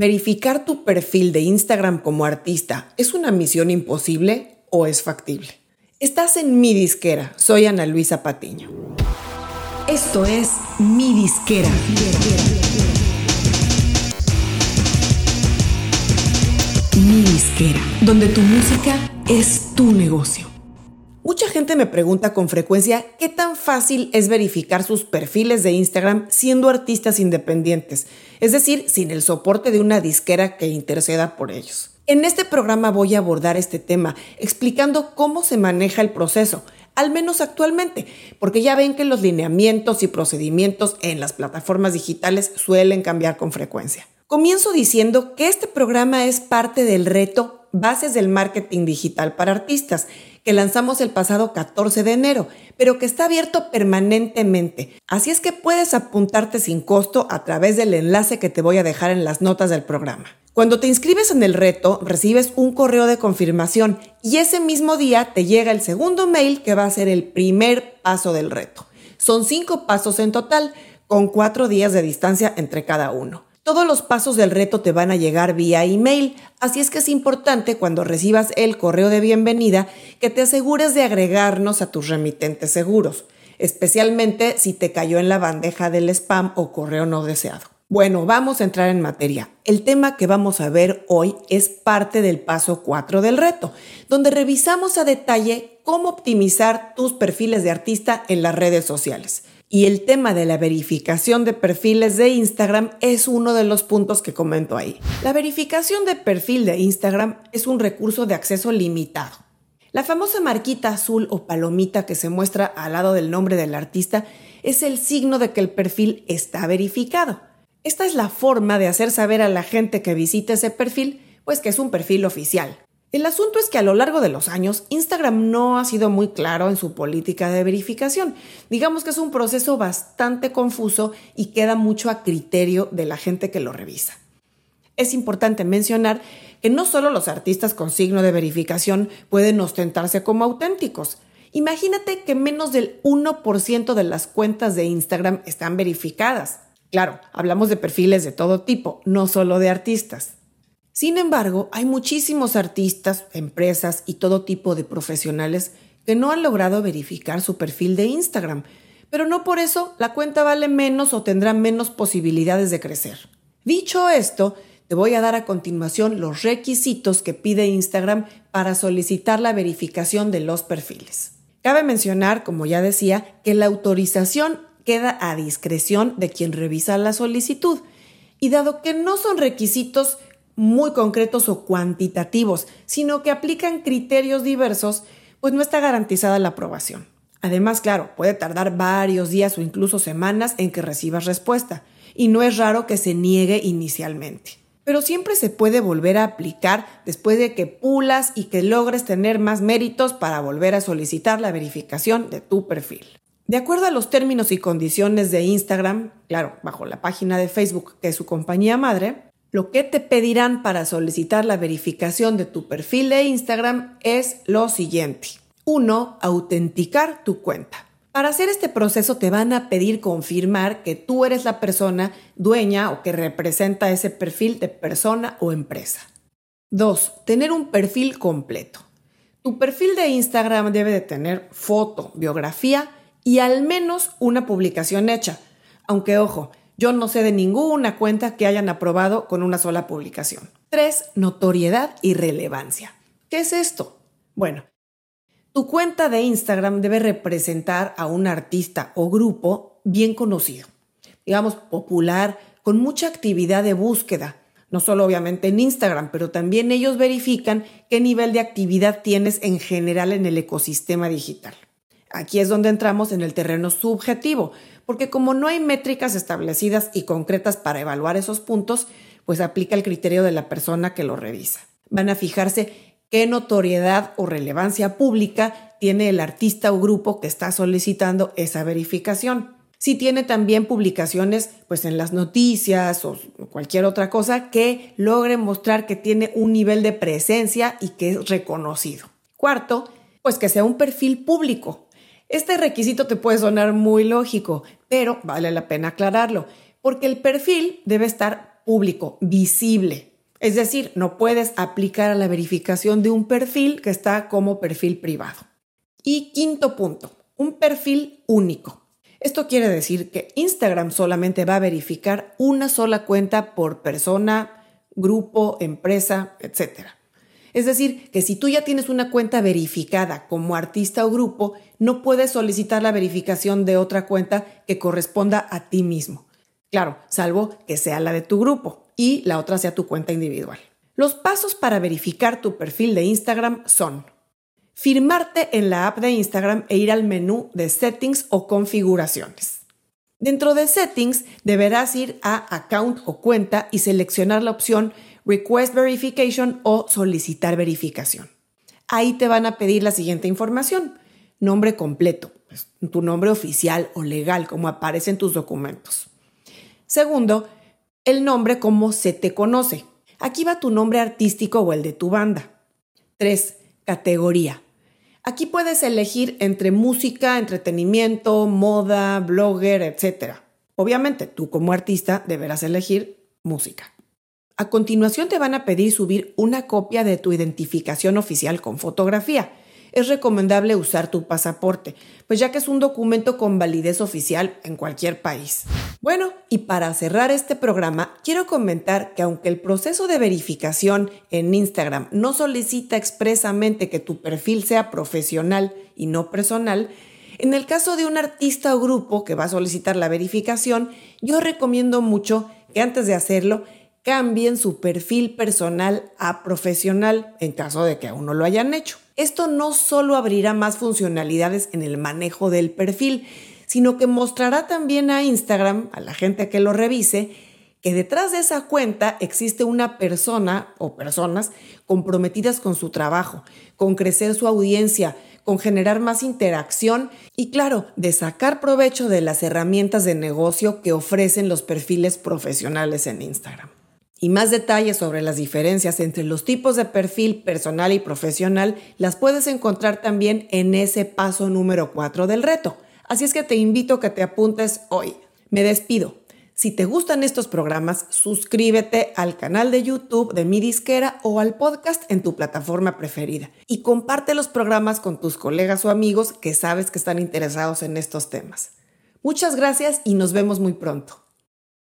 ¿Verificar tu perfil de Instagram como artista es una misión imposible o es factible? Estás en mi disquera. Soy Ana Luisa Patiño. Esto es mi disquera. Mi disquera, donde tu música es tu negocio. Mucha gente me pregunta con frecuencia qué tan fácil es verificar sus perfiles de Instagram siendo artistas independientes, es decir, sin el soporte de una disquera que interceda por ellos. En este programa voy a abordar este tema, explicando cómo se maneja el proceso, al menos actualmente, porque ya ven que los lineamientos y procedimientos en las plataformas digitales suelen cambiar con frecuencia. Comienzo diciendo que este programa es parte del reto Bases del Marketing Digital para Artistas, que lanzamos el pasado 14 de enero, pero que está abierto permanentemente. Así es que puedes apuntarte sin costo a través del enlace que te voy a dejar en las notas del programa. Cuando te inscribes en el reto, recibes un correo de confirmación y ese mismo día te llega el segundo mail que va a ser el primer paso del reto. Son cinco pasos en total, con cuatro días de distancia entre cada uno. Todos los pasos del reto te van a llegar vía email, así es que es importante cuando recibas el correo de bienvenida que te asegures de agregarnos a tus remitentes seguros, especialmente si te cayó en la bandeja del spam o correo no deseado. Bueno, vamos a entrar en materia. El tema que vamos a ver hoy es parte del paso 4 del reto, donde revisamos a detalle cómo optimizar tus perfiles de artista en las redes sociales. Y el tema de la verificación de perfiles de Instagram es uno de los puntos que comento ahí. La verificación de perfil de Instagram es un recurso de acceso limitado. La famosa marquita azul o palomita que se muestra al lado del nombre del artista es el signo de que el perfil está verificado. Esta es la forma de hacer saber a la gente que visita ese perfil, pues que es un perfil oficial. El asunto es que a lo largo de los años, Instagram no ha sido muy claro en su política de verificación. Digamos que es un proceso bastante confuso y queda mucho a criterio de la gente que lo revisa. Es importante mencionar que no solo los artistas con signo de verificación pueden ostentarse como auténticos. Imagínate que menos del 1% de las cuentas de Instagram están verificadas. Claro, hablamos de perfiles de todo tipo, no solo de artistas. Sin embargo, hay muchísimos artistas, empresas y todo tipo de profesionales que no han logrado verificar su perfil de Instagram, pero no por eso la cuenta vale menos o tendrá menos posibilidades de crecer. Dicho esto, te voy a dar a continuación los requisitos que pide Instagram para solicitar la verificación de los perfiles. Cabe mencionar, como ya decía, que la autorización queda a discreción de quien revisa la solicitud, y dado que no son requisitos muy concretos o cuantitativos, sino que aplican criterios diversos, pues no está garantizada la aprobación. Además, claro, puede tardar varios días o incluso semanas en que recibas respuesta, y no es raro que se niegue inicialmente. Pero siempre se puede volver a aplicar después de que pulas y que logres tener más méritos para volver a solicitar la verificación de tu perfil. De acuerdo a los términos y condiciones de Instagram, claro, bajo la página de Facebook que es su compañía madre, lo que te pedirán para solicitar la verificación de tu perfil de Instagram es lo siguiente. 1. Autenticar tu cuenta. Para hacer este proceso te van a pedir confirmar que tú eres la persona dueña o que representa ese perfil de persona o empresa. 2. Tener un perfil completo. Tu perfil de Instagram debe de tener foto, biografía y al menos una publicación hecha. Aunque ojo, yo no sé de ninguna cuenta que hayan aprobado con una sola publicación. 3. Notoriedad y relevancia. ¿Qué es esto? Bueno, tu cuenta de Instagram debe representar a un artista o grupo bien conocido, digamos popular, con mucha actividad de búsqueda, no solo obviamente en Instagram, pero también ellos verifican qué nivel de actividad tienes en general en el ecosistema digital. Aquí es donde entramos en el terreno subjetivo, porque como no hay métricas establecidas y concretas para evaluar esos puntos, pues aplica el criterio de la persona que lo revisa. Van a fijarse qué notoriedad o relevancia pública tiene el artista o grupo que está solicitando esa verificación. Si tiene también publicaciones pues en las noticias o cualquier otra cosa que logre mostrar que tiene un nivel de presencia y que es reconocido. Cuarto, pues que sea un perfil público, este requisito te puede sonar muy lógico, pero vale la pena aclararlo, porque el perfil debe estar público, visible. Es decir, no puedes aplicar a la verificación de un perfil que está como perfil privado. Y quinto punto, un perfil único. Esto quiere decir que Instagram solamente va a verificar una sola cuenta por persona, grupo, empresa, etc. Es decir, que si tú ya tienes una cuenta verificada como artista o grupo, no puedes solicitar la verificación de otra cuenta que corresponda a ti mismo. Claro, salvo que sea la de tu grupo y la otra sea tu cuenta individual. Los pasos para verificar tu perfil de Instagram son firmarte en la app de Instagram e ir al menú de settings o configuraciones. Dentro de settings deberás ir a account o cuenta y seleccionar la opción request verification o solicitar verificación. Ahí te van a pedir la siguiente información. Nombre completo, pues, tu nombre oficial o legal como aparece en tus documentos. Segundo, el nombre como se te conoce. Aquí va tu nombre artístico o el de tu banda. 3. Categoría. Aquí puedes elegir entre música, entretenimiento, moda, blogger, etc. Obviamente, tú como artista deberás elegir música. A continuación te van a pedir subir una copia de tu identificación oficial con fotografía es recomendable usar tu pasaporte, pues ya que es un documento con validez oficial en cualquier país. Bueno, y para cerrar este programa, quiero comentar que aunque el proceso de verificación en Instagram no solicita expresamente que tu perfil sea profesional y no personal, en el caso de un artista o grupo que va a solicitar la verificación, yo recomiendo mucho que antes de hacerlo cambien su perfil personal a profesional en caso de que aún no lo hayan hecho. Esto no solo abrirá más funcionalidades en el manejo del perfil, sino que mostrará también a Instagram, a la gente que lo revise, que detrás de esa cuenta existe una persona o personas comprometidas con su trabajo, con crecer su audiencia, con generar más interacción y claro, de sacar provecho de las herramientas de negocio que ofrecen los perfiles profesionales en Instagram. Y más detalles sobre las diferencias entre los tipos de perfil personal y profesional las puedes encontrar también en ese paso número 4 del reto. Así es que te invito a que te apuntes hoy. Me despido. Si te gustan estos programas, suscríbete al canal de YouTube de mi disquera o al podcast en tu plataforma preferida y comparte los programas con tus colegas o amigos que sabes que están interesados en estos temas. Muchas gracias y nos vemos muy pronto.